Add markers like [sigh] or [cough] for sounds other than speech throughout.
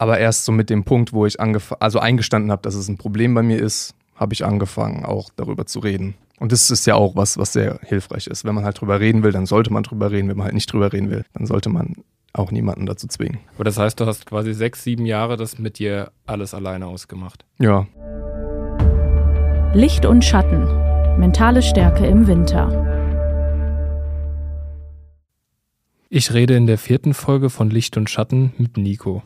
Aber erst so mit dem Punkt, wo ich also eingestanden habe, dass es ein Problem bei mir ist, habe ich angefangen, auch darüber zu reden. Und das ist ja auch was, was sehr hilfreich ist. Wenn man halt drüber reden will, dann sollte man drüber reden. Wenn man halt nicht drüber reden will, dann sollte man auch niemanden dazu zwingen. Aber das heißt, du hast quasi sechs, sieben Jahre das mit dir alles alleine ausgemacht. Ja. Licht und Schatten. Mentale Stärke im Winter. Ich rede in der vierten Folge von Licht und Schatten mit Nico.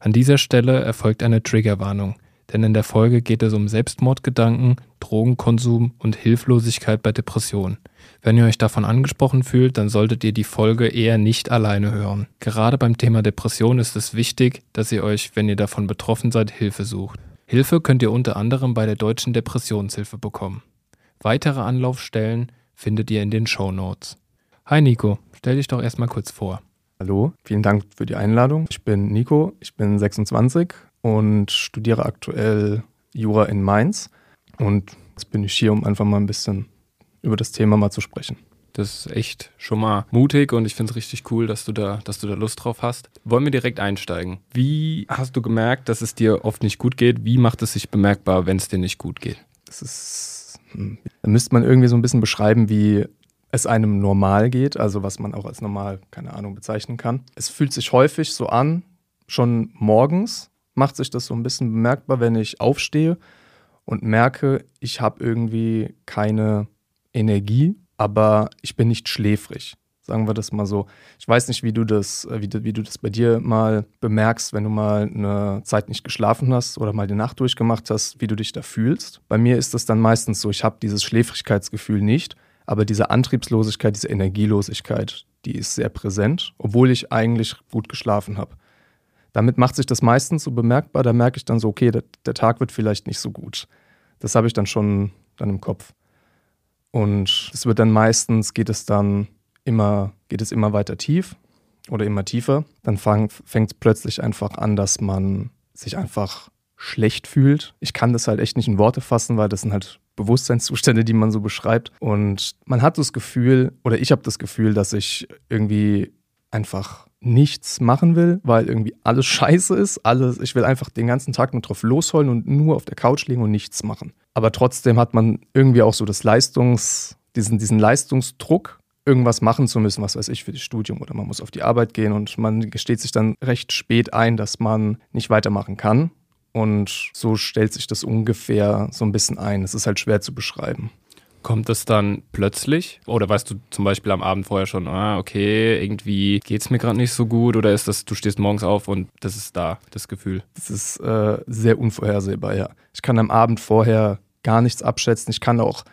An dieser Stelle erfolgt eine Triggerwarnung, denn in der Folge geht es um Selbstmordgedanken, Drogenkonsum und Hilflosigkeit bei Depressionen. Wenn ihr euch davon angesprochen fühlt, dann solltet ihr die Folge eher nicht alleine hören. Gerade beim Thema Depression ist es wichtig, dass ihr euch, wenn ihr davon betroffen seid, Hilfe sucht. Hilfe könnt ihr unter anderem bei der Deutschen Depressionshilfe bekommen. Weitere Anlaufstellen findet ihr in den Show Notes. Hi Nico, stell dich doch erstmal kurz vor. Hallo, vielen Dank für die Einladung. Ich bin Nico, ich bin 26 und studiere aktuell Jura in Mainz. Und jetzt bin ich hier, um einfach mal ein bisschen über das Thema mal zu sprechen. Das ist echt schon mal mutig und ich finde es richtig cool, dass du, da, dass du da Lust drauf hast. Wollen wir direkt einsteigen? Wie hast du gemerkt, dass es dir oft nicht gut geht? Wie macht es sich bemerkbar, wenn es dir nicht gut geht? Das ist, hm, da müsste man irgendwie so ein bisschen beschreiben, wie es einem normal geht, also was man auch als normal, keine Ahnung, bezeichnen kann. Es fühlt sich häufig so an, schon morgens macht sich das so ein bisschen bemerkbar, wenn ich aufstehe und merke, ich habe irgendwie keine Energie, aber ich bin nicht schläfrig. Sagen wir das mal so. Ich weiß nicht, wie du das, wie du, wie du das bei dir mal bemerkst, wenn du mal eine Zeit nicht geschlafen hast oder mal die Nacht durchgemacht hast, wie du dich da fühlst. Bei mir ist das dann meistens so, ich habe dieses Schläfrigkeitsgefühl nicht, aber diese Antriebslosigkeit, diese Energielosigkeit, die ist sehr präsent, obwohl ich eigentlich gut geschlafen habe. Damit macht sich das meistens so bemerkbar, da merke ich dann so, okay, der, der Tag wird vielleicht nicht so gut. Das habe ich dann schon dann im Kopf. Und es wird dann meistens, geht es dann immer, geht es immer weiter tief oder immer tiefer. Dann fängt es plötzlich einfach an, dass man sich einfach schlecht fühlt. Ich kann das halt echt nicht in Worte fassen, weil das sind halt Bewusstseinszustände, die man so beschreibt. Und man hat das Gefühl, oder ich habe das Gefühl, dass ich irgendwie einfach nichts machen will, weil irgendwie alles [laughs] scheiße ist. Alles, ich will einfach den ganzen Tag nur drauf losholen und nur auf der Couch liegen und nichts machen. Aber trotzdem hat man irgendwie auch so das Leistungs, diesen, diesen Leistungsdruck, irgendwas machen zu müssen, was weiß ich, für das Studium oder man muss auf die Arbeit gehen und man gesteht sich dann recht spät ein, dass man nicht weitermachen kann. Und so stellt sich das ungefähr so ein bisschen ein. Es ist halt schwer zu beschreiben. Kommt es dann plötzlich? Oder weißt du zum Beispiel am Abend vorher schon, ah, okay, irgendwie geht es mir gerade nicht so gut? Oder ist das, du stehst morgens auf und das ist da, das Gefühl? Das ist äh, sehr unvorhersehbar, ja. Ich kann am Abend vorher gar nichts abschätzen. Ich kann auch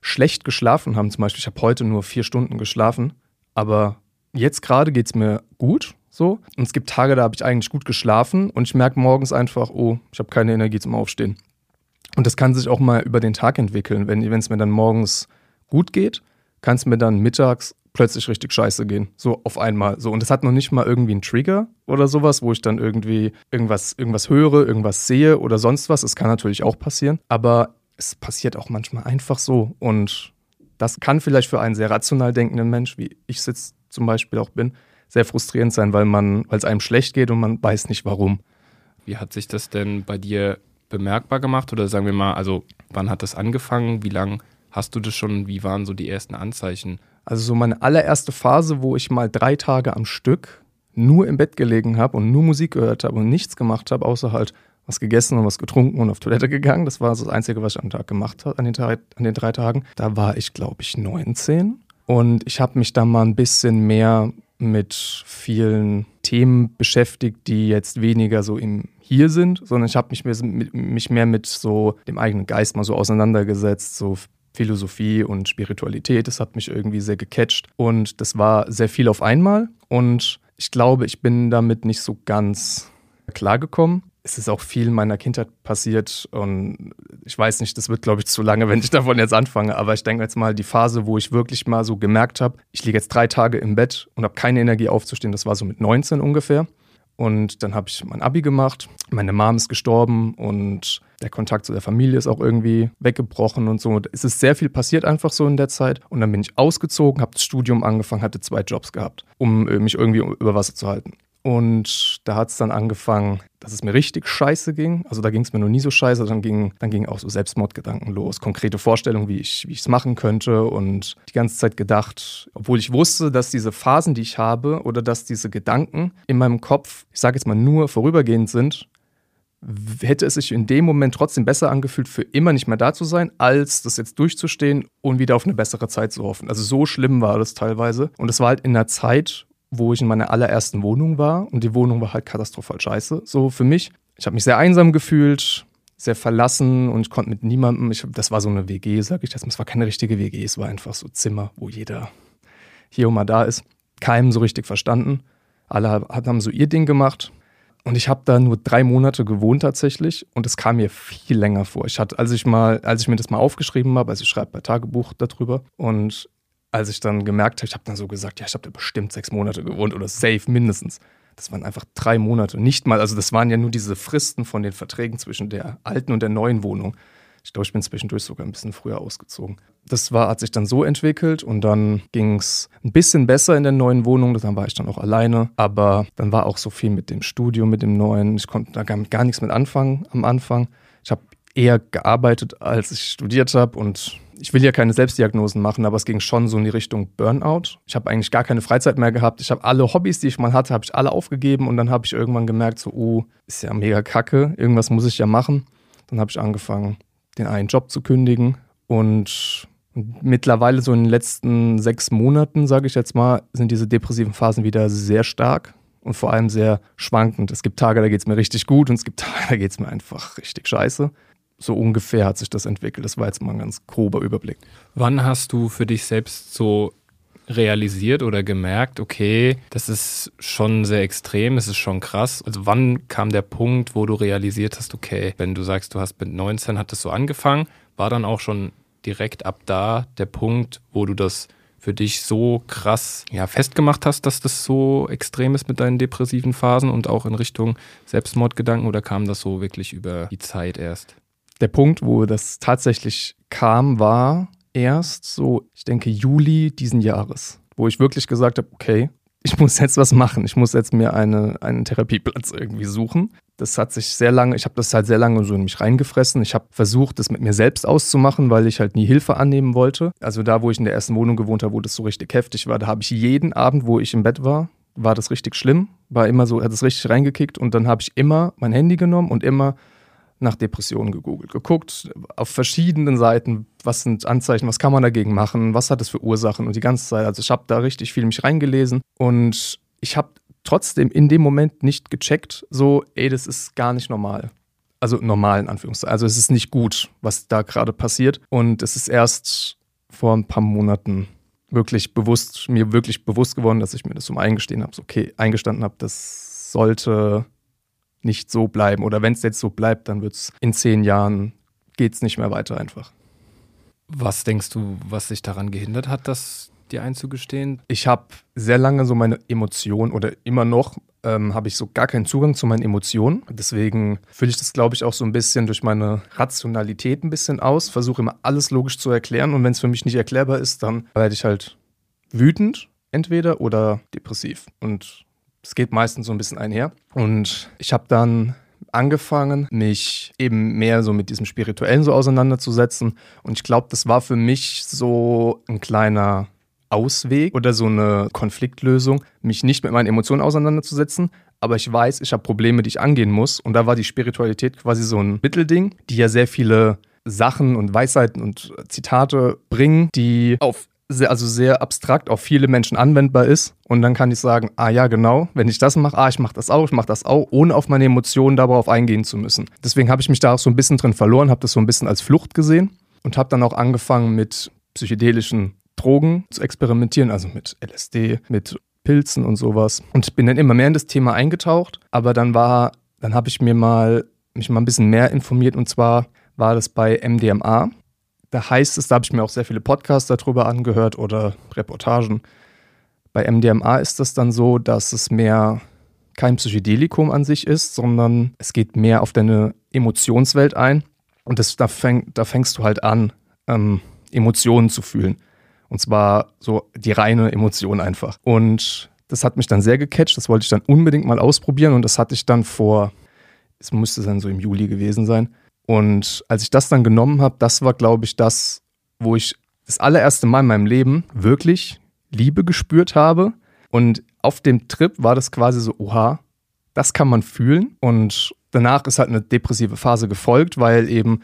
schlecht geschlafen haben. Zum Beispiel, ich habe heute nur vier Stunden geschlafen, aber jetzt gerade geht es mir gut. So. Und es gibt Tage, da habe ich eigentlich gut geschlafen und ich merke morgens einfach, oh, ich habe keine Energie zum Aufstehen. Und das kann sich auch mal über den Tag entwickeln. Wenn es mir dann morgens gut geht, kann es mir dann mittags plötzlich richtig scheiße gehen. So auf einmal. So. Und das hat noch nicht mal irgendwie einen Trigger oder sowas, wo ich dann irgendwie irgendwas, irgendwas höre, irgendwas sehe oder sonst was. Es kann natürlich auch passieren. Aber es passiert auch manchmal einfach so. Und das kann vielleicht für einen sehr rational denkenden Mensch, wie ich es jetzt zum Beispiel auch bin, sehr frustrierend sein, weil man, weil es einem schlecht geht und man weiß nicht warum. Wie hat sich das denn bei dir bemerkbar gemacht? Oder sagen wir mal, also wann hat das angefangen? Wie lange hast du das schon? Wie waren so die ersten Anzeichen? Also so meine allererste Phase, wo ich mal drei Tage am Stück nur im Bett gelegen habe und nur Musik gehört habe und nichts gemacht habe, außer halt was gegessen und was getrunken und auf Toilette gegangen. Das war das Einzige, was ich am Tag gemacht habe, an den, an den drei Tagen. Da war ich, glaube ich, 19. Und ich habe mich da mal ein bisschen mehr mit vielen Themen beschäftigt, die jetzt weniger so im Hier sind, sondern ich habe mich, mich mehr mit so dem eigenen Geist mal so auseinandergesetzt, so Philosophie und Spiritualität. Das hat mich irgendwie sehr gecatcht und das war sehr viel auf einmal und ich glaube, ich bin damit nicht so ganz klargekommen es ist auch viel in meiner Kindheit passiert und ich weiß nicht, das wird, glaube ich, zu lange, [laughs] wenn ich davon jetzt anfange, aber ich denke jetzt mal, die Phase, wo ich wirklich mal so gemerkt habe, ich liege jetzt drei Tage im Bett und habe keine Energie aufzustehen, das war so mit 19 ungefähr. Und dann habe ich mein Abi gemacht, meine Mom ist gestorben und der Kontakt zu der Familie ist auch irgendwie weggebrochen und so. Es ist sehr viel passiert einfach so in der Zeit. Und dann bin ich ausgezogen, habe das Studium angefangen, hatte zwei Jobs gehabt, um äh, mich irgendwie über Wasser zu halten. Und da hat es dann angefangen, dass es mir richtig scheiße ging. Also da ging es mir noch nie so scheiße. Dann ging, dann ging auch so Selbstmordgedanken los. Konkrete Vorstellungen, wie ich es machen könnte. Und die ganze Zeit gedacht, obwohl ich wusste, dass diese Phasen, die ich habe, oder dass diese Gedanken in meinem Kopf, ich sage jetzt mal nur vorübergehend sind, hätte es sich in dem Moment trotzdem besser angefühlt, für immer nicht mehr da zu sein, als das jetzt durchzustehen und wieder auf eine bessere Zeit zu hoffen. Also so schlimm war das teilweise. Und es war halt in einer Zeit, wo ich in meiner allerersten Wohnung war und die Wohnung war halt katastrophal scheiße. So für mich. Ich habe mich sehr einsam gefühlt, sehr verlassen und ich konnte mit niemandem, ich, das war so eine WG, sag ich das, es war keine richtige WG, es war einfach so Zimmer, wo jeder hier und mal da ist. Keinem so richtig verstanden. Alle haben so ihr Ding gemacht. Und ich habe da nur drei Monate gewohnt tatsächlich und es kam mir viel länger vor. Ich hatte, als ich mal, als ich mir das mal aufgeschrieben habe, also ich schreibe bei Tagebuch darüber und als ich dann gemerkt habe, ich habe dann so gesagt, ja, ich habe da bestimmt sechs Monate gewohnt oder safe mindestens. Das waren einfach drei Monate, nicht mal, also das waren ja nur diese Fristen von den Verträgen zwischen der alten und der neuen Wohnung. Ich glaube, ich bin zwischendurch sogar ein bisschen früher ausgezogen. Das war, hat sich dann so entwickelt und dann ging es ein bisschen besser in der neuen Wohnung. Dann war ich dann auch alleine. Aber dann war auch so viel mit dem Studio, mit dem neuen. Ich konnte da gar, gar nichts mit anfangen am Anfang. Ich habe eher gearbeitet, als ich studiert habe und ich will ja keine Selbstdiagnosen machen, aber es ging schon so in die Richtung Burnout. Ich habe eigentlich gar keine Freizeit mehr gehabt. Ich habe alle Hobbys, die ich mal hatte, habe ich alle aufgegeben und dann habe ich irgendwann gemerkt, so, oh, ist ja mega kacke, irgendwas muss ich ja machen. Dann habe ich angefangen, den einen Job zu kündigen. Und mittlerweile, so in den letzten sechs Monaten, sage ich jetzt mal, sind diese depressiven Phasen wieder sehr stark und vor allem sehr schwankend. Es gibt Tage, da geht es mir richtig gut und es gibt Tage, da geht es mir einfach richtig scheiße. So ungefähr hat sich das entwickelt. Das war jetzt mal ein ganz grober Überblick. Wann hast du für dich selbst so realisiert oder gemerkt, okay, das ist schon sehr extrem, es ist schon krass. Also wann kam der Punkt, wo du realisiert hast, okay, wenn du sagst, du hast mit 19 hat das so angefangen, war dann auch schon direkt ab da der Punkt, wo du das für dich so krass ja, festgemacht hast, dass das so extrem ist mit deinen depressiven Phasen und auch in Richtung Selbstmordgedanken oder kam das so wirklich über die Zeit erst? Der Punkt, wo das tatsächlich kam, war, erst so, ich denke, Juli diesen Jahres, wo ich wirklich gesagt habe, okay, ich [laughs] muss jetzt was machen. Ich muss jetzt mir eine, einen Therapieplatz irgendwie suchen. Das hat sich sehr lange, ich habe das halt sehr lange so in mich reingefressen. Ich habe versucht, das mit mir selbst auszumachen, weil ich halt nie Hilfe annehmen wollte. Also da, wo ich in der ersten Wohnung gewohnt habe, wo das so richtig heftig war, da habe ich jeden Abend, wo ich im Bett war, war das richtig schlimm. War immer so, hat es richtig reingekickt und dann habe ich immer mein Handy genommen und immer nach Depressionen gegoogelt, geguckt auf verschiedenen Seiten, was sind Anzeichen, was kann man dagegen machen, was hat es für Ursachen und die ganze Zeit. Also ich habe da richtig viel mich reingelesen und ich habe trotzdem in dem Moment nicht gecheckt, so, ey, das ist gar nicht normal. Also normal in Anführungszeichen. Also es ist nicht gut, was da gerade passiert. Und es ist erst vor ein paar Monaten wirklich bewusst, mir wirklich bewusst geworden, dass ich mir das so eingestehen habe, so, okay, eingestanden habe, das sollte nicht so bleiben. Oder wenn es jetzt so bleibt, dann wird es in zehn Jahren, geht es nicht mehr weiter einfach. Was denkst du, was sich daran gehindert hat, das dir einzugestehen? Ich habe sehr lange so meine Emotionen oder immer noch ähm, habe ich so gar keinen Zugang zu meinen Emotionen. Deswegen fülle ich das, glaube ich, auch so ein bisschen durch meine Rationalität ein bisschen aus, versuche immer alles logisch zu erklären und wenn es für mich nicht erklärbar ist, dann werde ich halt wütend entweder oder depressiv. Und es geht meistens so ein bisschen einher. Und ich habe dann angefangen, mich eben mehr so mit diesem Spirituellen so auseinanderzusetzen. Und ich glaube, das war für mich so ein kleiner Ausweg oder so eine Konfliktlösung, mich nicht mit meinen Emotionen auseinanderzusetzen. Aber ich weiß, ich habe Probleme, die ich angehen muss. Und da war die Spiritualität quasi so ein Mittelding, die ja sehr viele Sachen und Weisheiten und Zitate bringen, die auf sehr, also sehr abstrakt auf viele Menschen anwendbar ist. Und dann kann ich sagen, ah ja, genau, wenn ich das mache, ah, ich mache das auch, ich mache das auch, ohne auf meine Emotionen darauf eingehen zu müssen. Deswegen habe ich mich da auch so ein bisschen drin verloren, habe das so ein bisschen als Flucht gesehen und habe dann auch angefangen mit psychedelischen Drogen zu experimentieren, also mit LSD, mit Pilzen und sowas. Und bin dann immer mehr in das Thema eingetaucht. Aber dann war, dann habe ich mir mal mich mal ein bisschen mehr informiert und zwar war das bei MDMA. Da heißt es, da habe ich mir auch sehr viele Podcasts darüber angehört oder Reportagen. Bei MDMA ist das dann so, dass es mehr kein Psychedelikum an sich ist, sondern es geht mehr auf deine Emotionswelt ein. Und das, da, fäng, da fängst du halt an, ähm, Emotionen zu fühlen. Und zwar so die reine Emotion einfach. Und Das hat mich dann sehr gecatcht, das wollte ich dann unbedingt mal ausprobieren und das hatte ich dann vor, es musste dann so im Juli gewesen sein. Und als ich das dann genommen habe, das war, glaube ich, das, wo ich das allererste Mal in meinem Leben wirklich Liebe gespürt habe. Und auf dem Trip war das quasi so, oha, das kann man fühlen. Und danach ist halt eine depressive Phase gefolgt, weil eben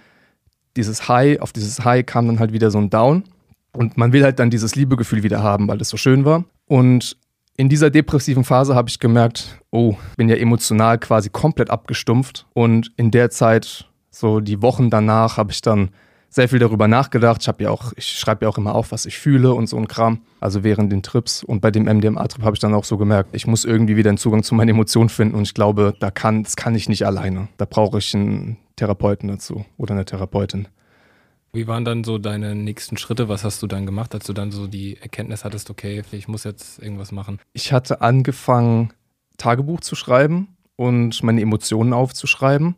dieses High, auf dieses High kam dann halt wieder so ein Down. Und man will halt dann dieses Liebegefühl wieder haben, weil das so schön war. Und in dieser depressiven Phase habe ich gemerkt, oh, bin ja emotional quasi komplett abgestumpft. Und in der Zeit, so die Wochen danach, habe ich dann sehr viel darüber nachgedacht. Ich habe ja auch, ich schreibe ja auch immer auf, was ich fühle und so ein Kram. Also während den Trips und bei dem MDMA-Trip habe ich dann auch so gemerkt, ich muss irgendwie wieder einen Zugang zu meinen Emotionen finden und ich glaube, da kann, das kann ich nicht alleine. Da brauche ich einen Therapeuten dazu oder eine Therapeutin. Wie waren dann so deine nächsten Schritte? Was hast du dann gemacht, als du dann so die Erkenntnis hattest, okay, ich muss jetzt irgendwas machen? Ich hatte angefangen, Tagebuch zu schreiben und meine Emotionen aufzuschreiben.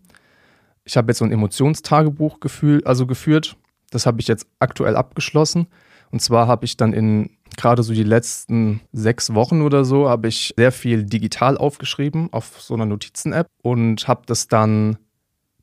Ich habe jetzt so ein Emotionstagebuch gefühl, also geführt. Das habe ich jetzt aktuell abgeschlossen. Und zwar habe ich dann in gerade so die letzten sechs Wochen oder so, habe ich sehr viel digital aufgeschrieben auf so einer Notizen-App und habe das dann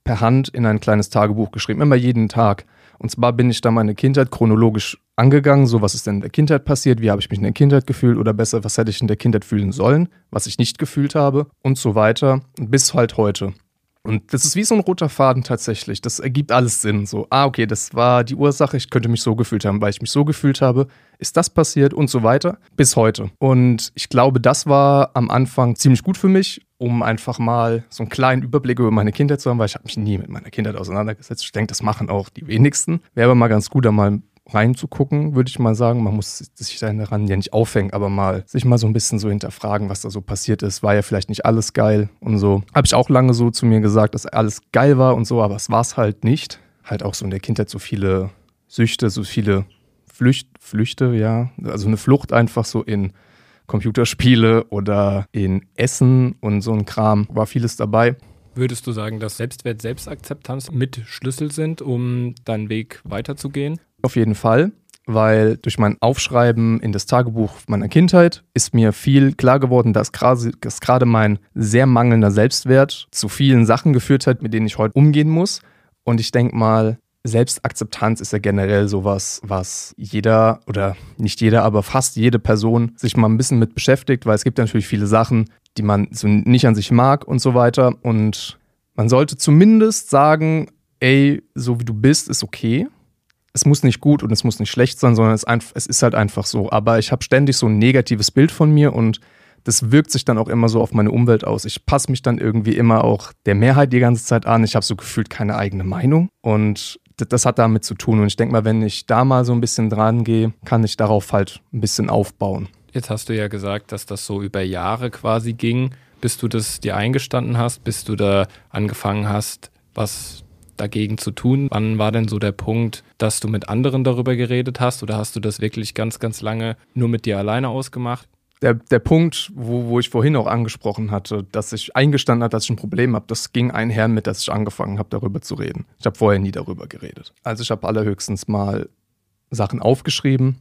per Hand in ein kleines Tagebuch geschrieben, immer jeden Tag. Und zwar bin ich da meine Kindheit chronologisch angegangen, so was ist denn in der Kindheit passiert, wie habe ich mich in der Kindheit gefühlt oder besser, was hätte ich in der Kindheit fühlen sollen, was ich nicht gefühlt habe und so weiter bis halt heute. Und das ist wie so ein roter Faden tatsächlich. Das ergibt alles Sinn. So, ah, okay, das war die Ursache, ich könnte mich so gefühlt haben, weil ich mich so gefühlt habe, ist das passiert und so weiter bis heute. Und ich glaube, das war am Anfang ziemlich gut für mich, um einfach mal so einen kleinen Überblick über meine Kindheit zu haben, weil ich habe mich nie mit meiner Kindheit auseinandergesetzt. Ich denke, das machen auch die wenigsten. Wäre aber mal ganz gut, da mal reinzugucken, würde ich mal sagen. Man muss sich daran ja nicht aufhängen, aber mal sich mal so ein bisschen so hinterfragen, was da so passiert ist. War ja vielleicht nicht alles geil und so. Habe ich auch lange so zu mir gesagt, dass alles geil war und so, aber es war es halt nicht. Halt auch so in der Kindheit so viele Süchte, so viele Flücht, Flüchte, ja. Also eine Flucht einfach so in Computerspiele oder in Essen und so ein Kram. War vieles dabei. Würdest du sagen, dass Selbstwert, Selbstakzeptanz mit Schlüssel sind, um deinen Weg weiterzugehen? Auf jeden Fall, weil durch mein Aufschreiben in das Tagebuch meiner Kindheit ist mir viel klar geworden, dass gerade mein sehr mangelnder Selbstwert zu vielen Sachen geführt hat, mit denen ich heute umgehen muss. Und ich denke mal, Selbstakzeptanz ist ja generell sowas, was jeder oder nicht jeder, aber fast jede Person sich mal ein bisschen mit beschäftigt, weil es gibt natürlich viele Sachen, die man so nicht an sich mag und so weiter. Und man sollte zumindest sagen, ey, so wie du bist, ist okay es muss nicht gut und es muss nicht schlecht sein, sondern es, es ist halt einfach so. Aber ich habe ständig so ein negatives Bild von mir und das wirkt sich dann auch immer so auf meine Umwelt aus. Ich passe mich dann irgendwie immer auch der Mehrheit die ganze Zeit an. Ich habe so gefühlt keine eigene Meinung und das hat damit zu tun. Und ich denke mal, wenn ich da mal so ein bisschen dran gehe, kann ich darauf halt ein bisschen aufbauen. Jetzt hast du ja gesagt, dass das so über Jahre quasi ging, bis du das dir eingestanden hast, bis du da angefangen hast, was dagegen zu tun. Wann war denn so der Punkt, dass du mit anderen darüber geredet hast oder hast du das wirklich ganz, ganz lange nur mit dir alleine ausgemacht? Der, der Punkt, wo, wo ich vorhin auch angesprochen hatte, dass ich eingestanden habe, dass ich ein Problem habe, das ging einher mit, dass ich angefangen habe, darüber zu reden. Ich habe vorher nie darüber geredet. Also ich habe allerhöchstens mal Sachen aufgeschrieben,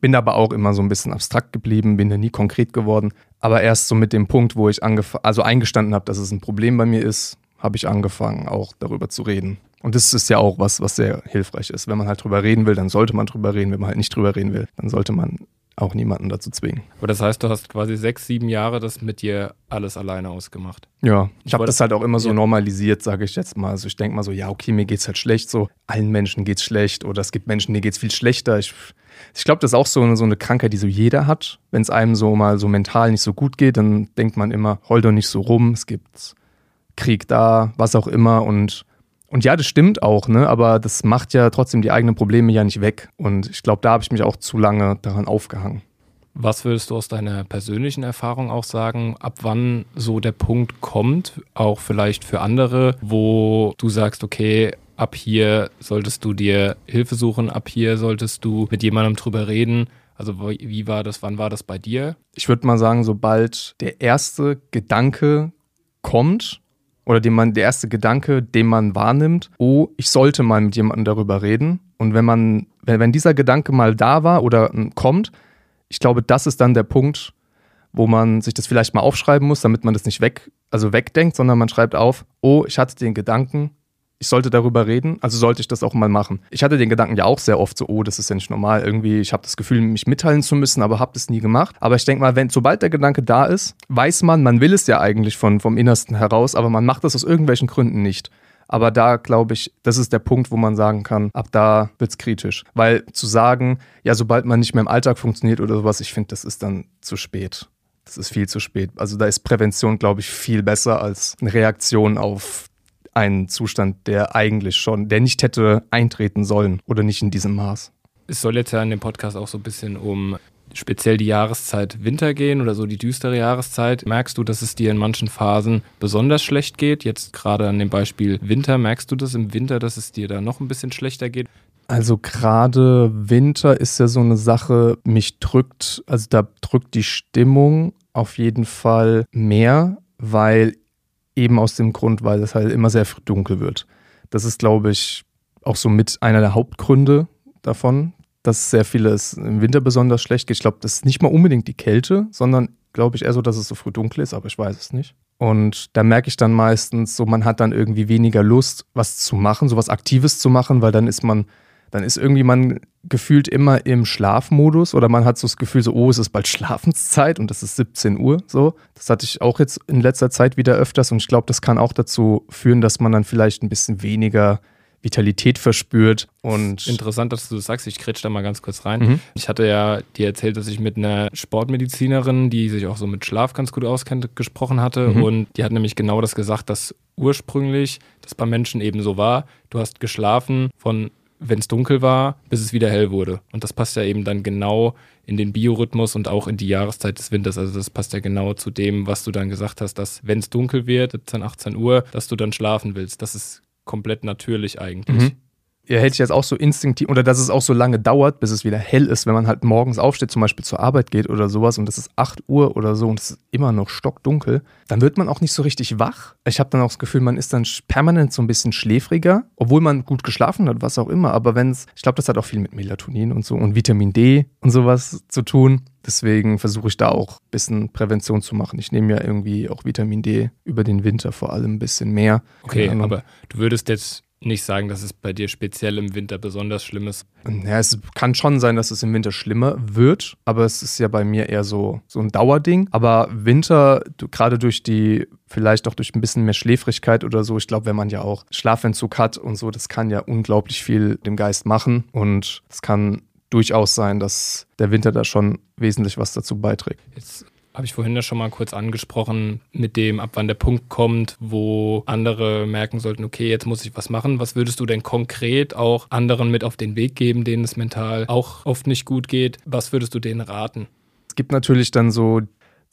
bin aber auch immer so ein bisschen abstrakt geblieben, bin ja nie konkret geworden. Aber erst so mit dem Punkt, wo ich also eingestanden habe, dass es ein Problem bei mir ist, habe ich angefangen, auch darüber zu reden. Und das ist ja auch was, was sehr hilfreich ist. Wenn man halt drüber reden will, dann sollte man drüber reden. Wenn man halt nicht drüber reden will, dann sollte man auch niemanden dazu zwingen. Aber das heißt, du hast quasi sechs, sieben Jahre das mit dir alles alleine ausgemacht. Ja, ich habe das halt auch immer so ja. normalisiert, sage ich jetzt mal. Also ich denke mal so, ja, okay, mir geht's halt schlecht, so allen Menschen geht's schlecht oder es gibt Menschen, denen geht's viel schlechter. Ich, ich glaube, das ist auch so eine, so eine Krankheit, die so jeder hat. Wenn es einem so mal so mental nicht so gut geht, dann denkt man immer, heul doch nicht so rum, es gibt Krieg da, was auch immer. Und, und ja, das stimmt auch, ne? aber das macht ja trotzdem die eigenen Probleme ja nicht weg. Und ich glaube, da habe ich mich auch zu lange daran aufgehangen. Was würdest du aus deiner persönlichen Erfahrung auch sagen, ab wann so der Punkt kommt, auch vielleicht für andere, wo du sagst, okay, ab hier solltest du dir Hilfe suchen, ab hier solltest du mit jemandem drüber reden. Also wie war das, wann war das bei dir? Ich würde mal sagen, sobald der erste Gedanke kommt, oder den man, der erste Gedanke, den man wahrnimmt, oh, ich sollte mal mit jemandem darüber reden. Und wenn man, wenn, wenn dieser Gedanke mal da war oder kommt, ich glaube, das ist dann der Punkt, wo man sich das vielleicht mal aufschreiben muss, damit man das nicht weg, also wegdenkt, sondern man schreibt auf, oh, ich hatte den Gedanken, ich sollte darüber reden, also sollte ich das auch mal machen. Ich hatte den Gedanken ja auch sehr oft so, oh, das ist ja nicht normal, irgendwie, ich habe das Gefühl, mich mitteilen zu müssen, aber habe das nie gemacht. Aber ich denke mal, wenn, sobald der Gedanke da ist, weiß man, man will es ja eigentlich von, vom Innersten heraus, aber man macht das aus irgendwelchen Gründen nicht. Aber da glaube ich, das ist der Punkt, wo man sagen kann, ab da wird es kritisch. Weil zu sagen, ja, sobald man nicht mehr im Alltag funktioniert oder sowas, ich finde, das ist dann zu spät. Das ist viel zu spät. Also da ist Prävention, glaube ich, viel besser als eine Reaktion auf einen Zustand, der eigentlich schon, der nicht hätte eintreten sollen oder nicht in diesem Maß. Es soll jetzt ja in dem Podcast auch so ein bisschen um speziell die Jahreszeit Winter gehen oder so die düstere Jahreszeit. Merkst du, dass es dir in manchen Phasen besonders schlecht geht? Jetzt gerade an dem Beispiel Winter, merkst du das im Winter, dass es dir da noch ein bisschen schlechter geht? Also gerade Winter ist ja so eine Sache, mich drückt, also da drückt die Stimmung auf jeden Fall mehr, weil eben aus dem Grund, weil es halt immer sehr früh dunkel wird. Das ist, glaube ich, auch so mit einer der Hauptgründe davon, dass sehr vieles im Winter besonders schlecht geht. Ich glaube, das ist nicht mal unbedingt die Kälte, sondern glaube ich eher so, dass es so früh dunkel ist, aber ich weiß es nicht. Und da merke ich dann meistens so, man hat dann irgendwie weniger Lust, was zu machen, so was Aktives zu machen, weil dann ist man dann ist irgendwie man gefühlt immer im Schlafmodus oder man hat so das Gefühl, so, oh, es ist bald [laughs] Schlafenszeit und es ist 17 Uhr. So. Das hatte ich auch jetzt in letzter Zeit wieder öfters und ich glaube, das kann auch dazu führen, dass man dann vielleicht ein bisschen weniger Vitalität verspürt. Und Interessant, dass du das sagst. Ich kretsch da mal ganz kurz rein. Mhm. Ich hatte ja dir erzählt, dass ich mit einer Sportmedizinerin, die sich auch so mit Schlaf ganz gut auskennt, gesprochen hatte. Mhm. Und die hat nämlich genau das gesagt, dass ursprünglich das bei Menschen eben so war. Du hast geschlafen von wenn es dunkel war, bis es wieder hell wurde. Und das passt ja eben dann genau in den Biorhythmus und auch in die Jahreszeit des Winters. Also das passt ja genau zu dem, was du dann gesagt hast, dass wenn es dunkel wird, 17, 18 Uhr, dass du dann schlafen willst. Das ist komplett natürlich eigentlich. Mhm hätte ich jetzt auch so instinktiv, oder dass es auch so lange dauert, bis es wieder hell ist, wenn man halt morgens aufsteht, zum Beispiel zur Arbeit geht oder sowas und es ist 8 Uhr oder so und es ist immer noch stockdunkel, dann wird man auch nicht so richtig wach. Ich habe dann auch das Gefühl, man ist dann permanent so ein bisschen schläfriger, obwohl man gut geschlafen hat, was auch immer. Aber wenn es, ich glaube, das hat auch viel mit Melatonin und so und Vitamin D und sowas zu tun. Deswegen versuche ich da auch ein bisschen Prävention zu machen. Ich nehme ja irgendwie auch Vitamin D über den Winter vor allem ein bisschen mehr. Okay, aber du würdest jetzt nicht sagen, dass es bei dir speziell im Winter besonders schlimm ist. Ja, es kann schon sein, dass es im Winter schlimmer wird, aber es ist ja bei mir eher so, so ein Dauerding. Aber Winter, gerade durch die, vielleicht auch durch ein bisschen mehr Schläfrigkeit oder so, ich glaube, wenn man ja auch Schlafentzug hat und so, das kann ja unglaublich viel dem Geist machen und es kann durchaus sein, dass der Winter da schon wesentlich was dazu beiträgt. Jetzt habe ich vorhin ja schon mal kurz angesprochen, mit dem, ab wann der Punkt kommt, wo andere merken sollten, okay, jetzt muss ich was machen. Was würdest du denn konkret auch anderen mit auf den Weg geben, denen es mental auch oft nicht gut geht? Was würdest du denen raten? Es gibt natürlich dann so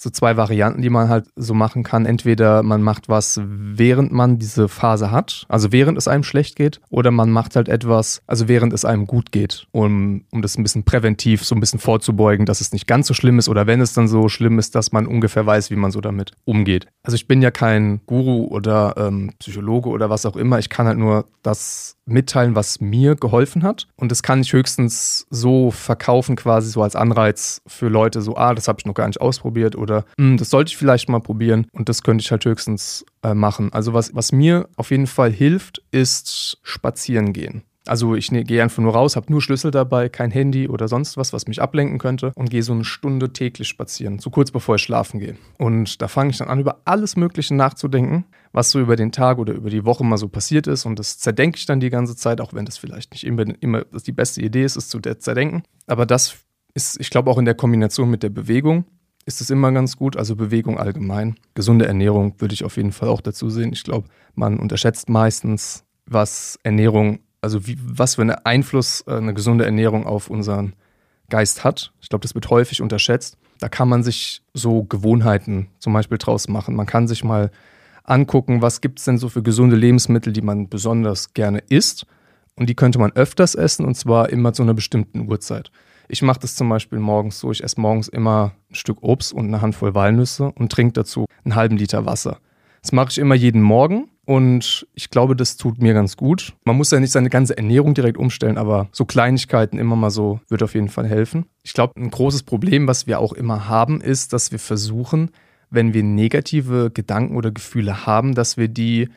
so zwei Varianten, die man halt so machen kann. Entweder man macht was, während man diese Phase hat, also während es einem schlecht geht, oder man macht halt etwas, also während es einem gut geht, um, um das ein bisschen präventiv so ein bisschen vorzubeugen, dass es nicht ganz so schlimm ist oder wenn es dann so schlimm ist, dass man ungefähr weiß, wie man so damit umgeht. Also ich bin ja kein Guru oder ähm, Psychologe oder was auch immer. Ich kann halt nur das mitteilen, was mir geholfen hat. Und das kann ich höchstens so verkaufen, quasi so als Anreiz für Leute, so, ah, das habe ich noch gar nicht ausprobiert oder hm, das sollte ich vielleicht mal probieren. Und das könnte ich halt höchstens äh, machen. Also was, was mir auf jeden Fall hilft, ist spazieren gehen. Also ich ne, gehe einfach nur raus, habe nur Schlüssel dabei, kein Handy oder sonst was, was mich ablenken könnte und gehe so eine Stunde täglich spazieren, so kurz bevor ich schlafen gehe. Und da fange ich dann an, über alles Mögliche nachzudenken, was so über den Tag oder über die Woche mal so passiert ist. Und das zerdenke ich dann die ganze Zeit, auch wenn das vielleicht nicht immer, immer die beste Idee ist, es zu zerdenken. Aber das ist, ich glaube, auch in der Kombination mit der Bewegung ist es immer ganz gut. Also Bewegung allgemein. Gesunde Ernährung würde ich auf jeden Fall auch dazu sehen. Ich glaube, man unterschätzt meistens, was Ernährung also wie, was für einen Einfluss äh, eine gesunde Ernährung auf unseren Geist hat. Ich glaube, das wird häufig unterschätzt. Da kann man sich so Gewohnheiten zum Beispiel draus machen. Man kann sich mal angucken, was gibt es denn so für gesunde Lebensmittel, die man besonders gerne isst. Und die könnte man öfters essen und zwar immer zu einer bestimmten Uhrzeit. Ich mache das zum Beispiel morgens so, ich esse morgens immer ein Stück Obst und eine Handvoll Walnüsse und trinke dazu einen halben Liter Wasser. Das mache ich immer jeden Morgen Und ich glaube, das tut mir ganz gut. Man muss ja nicht seine ganze Ernährung direkt umstellen, aber so Kleinigkeiten immer mal so wird auf jeden Fall helfen. Ich glaube, ein großes Problem, was wir auch immer haben, ist, dass wir versuchen, wenn wir negative Gedanken oder Gefühle haben, dass wir die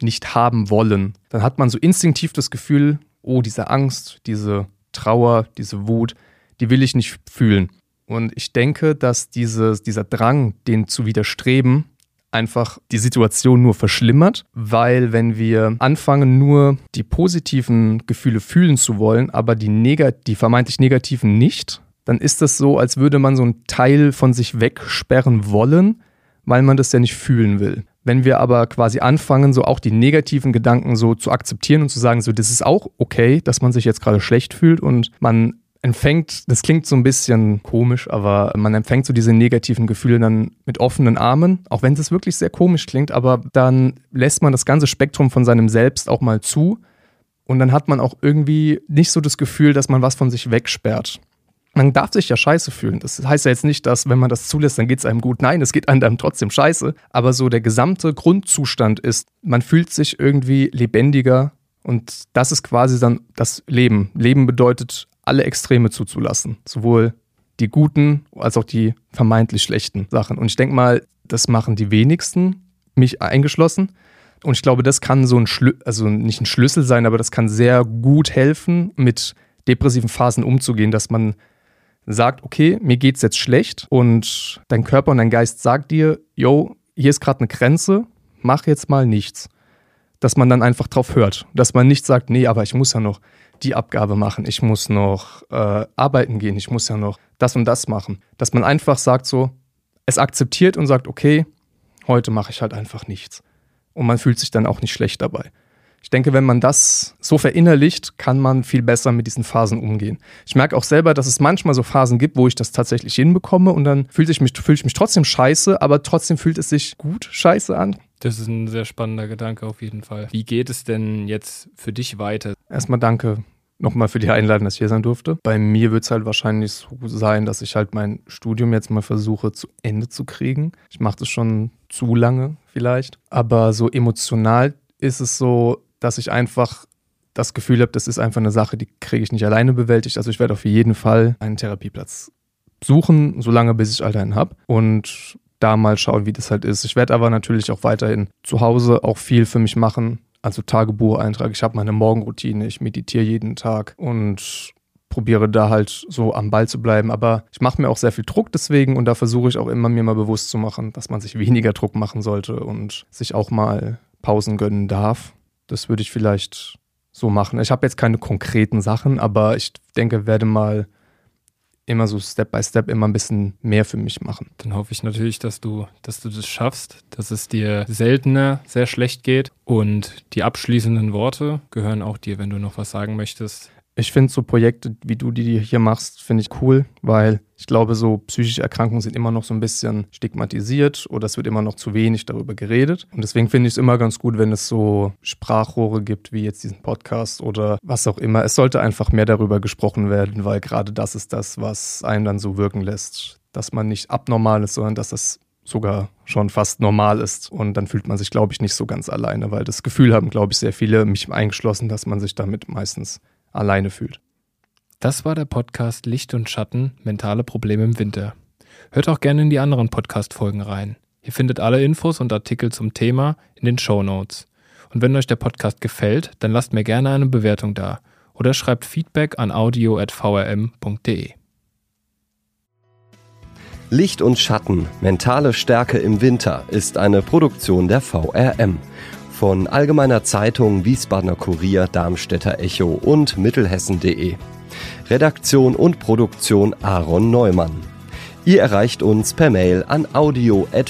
nicht haben wollen. Dann hat man so instinktiv das Gefühl, oh, diese Angst, diese Trauer, diese Wut, die will ich nicht fühlen. Und ich denke, dass dieses, dieser Drang, den zu widerstreben, einfach die Situation nur verschlimmert, weil wenn wir anfangen, nur die positiven Gefühle fühlen zu wollen, aber die, negat die vermeintlich negativen nicht, dann ist das so, als würde man so einen Teil von sich wegsperren wollen, weil man das ja nicht fühlen will. Wenn wir aber quasi anfangen, so auch die negativen Gedanken so zu akzeptieren und zu sagen, so das ist auch okay, dass man sich jetzt gerade schlecht fühlt und man empfängt, das klingt so ein bisschen komisch, aber man empfängt so diese negativen Gefühle dann mit offenen Armen, auch wenn es wirklich sehr komisch klingt, aber dann lässt man das ganze Spektrum von seinem Selbst auch mal zu und dann hat man auch irgendwie nicht so das Gefühl, dass man was von sich wegsperrt. Man darf sich ja scheiße fühlen. Das heißt ja jetzt nicht, dass wenn man das zulässt, dann geht es einem gut. Nein, es geht einem trotzdem scheiße. Aber so der gesamte Grundzustand ist, man fühlt sich irgendwie lebendiger und das ist quasi dann das Leben. Leben bedeutet alle Extreme zuzulassen. Sowohl die guten als auch die vermeintlich schlechten Sachen. Und ich denke mal, das machen die wenigsten, mich eingeschlossen. Und ich glaube, das kann so ein Schlüssel, also nicht ein Schlüssel sein, aber das kann sehr gut helfen, mit depressiven Phasen umzugehen, dass man sagt, okay, mir geht's jetzt schlecht und dein Körper und dein Geist sagt dir, yo, hier ist gerade eine Grenze, mach jetzt mal nichts. Dass man dann einfach drauf hört. Dass man nicht sagt, nee, aber ich muss ja noch die Abgabe machen, ich muss noch äh, arbeiten gehen, ich muss ja noch das und das machen. Dass man einfach sagt so, es akzeptiert und sagt, okay, heute mache ich halt einfach nichts. Und man fühlt sich dann auch nicht schlecht dabei. Ich denke, wenn man das so verinnerlicht, kann man viel besser mit diesen Phasen umgehen. Ich merke auch selber, dass es manchmal so Phasen gibt, wo ich das tatsächlich hinbekomme und dann fühle ich mich, fühle ich mich trotzdem scheiße, aber trotzdem fühlt es sich gut scheiße an. Das ist ein sehr spannender Gedanke auf jeden Fall. Wie geht es denn jetzt für dich weiter? Erstmal danke nochmal für die Einladung, dass ich hier sein durfte. Bei mir wird es halt wahrscheinlich so sein, dass ich halt mein Studium jetzt mal versuche zu Ende zu kriegen. Ich mache das schon zu lange vielleicht. Aber so emotional ist es so, dass ich einfach das Gefühl habe, das ist einfach eine Sache, die kriege ich nicht alleine bewältigt. Also ich werde auf jeden Fall einen Therapieplatz suchen, solange bis ich all einen habe. Und da mal schauen, wie das halt ist. Ich werde aber natürlich auch weiterhin zu Hause auch viel für mich machen also Tagebucheintrag. Ich habe meine Morgenroutine, ich meditiere jeden Tag und probiere da halt so am Ball zu bleiben. Aber ich mache mir auch sehr viel Druck deswegen und da versuche ich auch immer mir mal bewusst zu machen, dass man sich weniger Druck machen sollte und sich auch mal Pausen gönnen darf. Das würde ich vielleicht so machen. Ich habe jetzt keine konkreten Sachen, aber ich denke, werde mal immer so Step by Step immer ein bisschen mehr für mich machen. Dann hoffe ich natürlich, dass du, dass du das schaffst, dass es dir seltener sehr schlecht geht. Und die abschließenden Worte gehören auch dir, wenn du noch was sagen möchtest. Ich finde so Projekte, wie du die hier machst, finde ich cool, weil ich glaube, so psychische Erkrankungen sind immer noch so ein bisschen stigmatisiert oder es wird immer noch zu wenig darüber geredet. Und deswegen finde ich es immer ganz gut, wenn es so Sprachrohre gibt, wie jetzt diesen Podcast oder was auch immer. Es sollte einfach mehr darüber gesprochen werden, weil gerade das ist das, was einen dann so wirken lässt, dass man nicht abnormal ist, sondern dass es sogar schon fast normal ist. Und dann fühlt man sich, glaube ich, nicht so ganz alleine, weil das Gefühl haben, glaube ich, sehr viele, mich eingeschlossen, dass man sich damit meistens alleine fühlt. Das war der Podcast Licht und Schatten, mentale Probleme im Winter. Hört auch gerne in die anderen Podcast-Folgen rein. Ihr findet alle Infos und Artikel zum Thema in den Show Notes. Und wenn euch der Podcast gefällt, dann lasst mir gerne eine Bewertung da oder schreibt Feedback an audio.vrm.de. Licht und Schatten, mentale Stärke im Winter ist eine Produktion der VRM von Allgemeiner Zeitung, Wiesbadener Kurier, Darmstädter Echo und Mittelhessen.de. Redaktion und Produktion Aaron Neumann. Ihr erreicht uns per Mail an audio.vrm.de.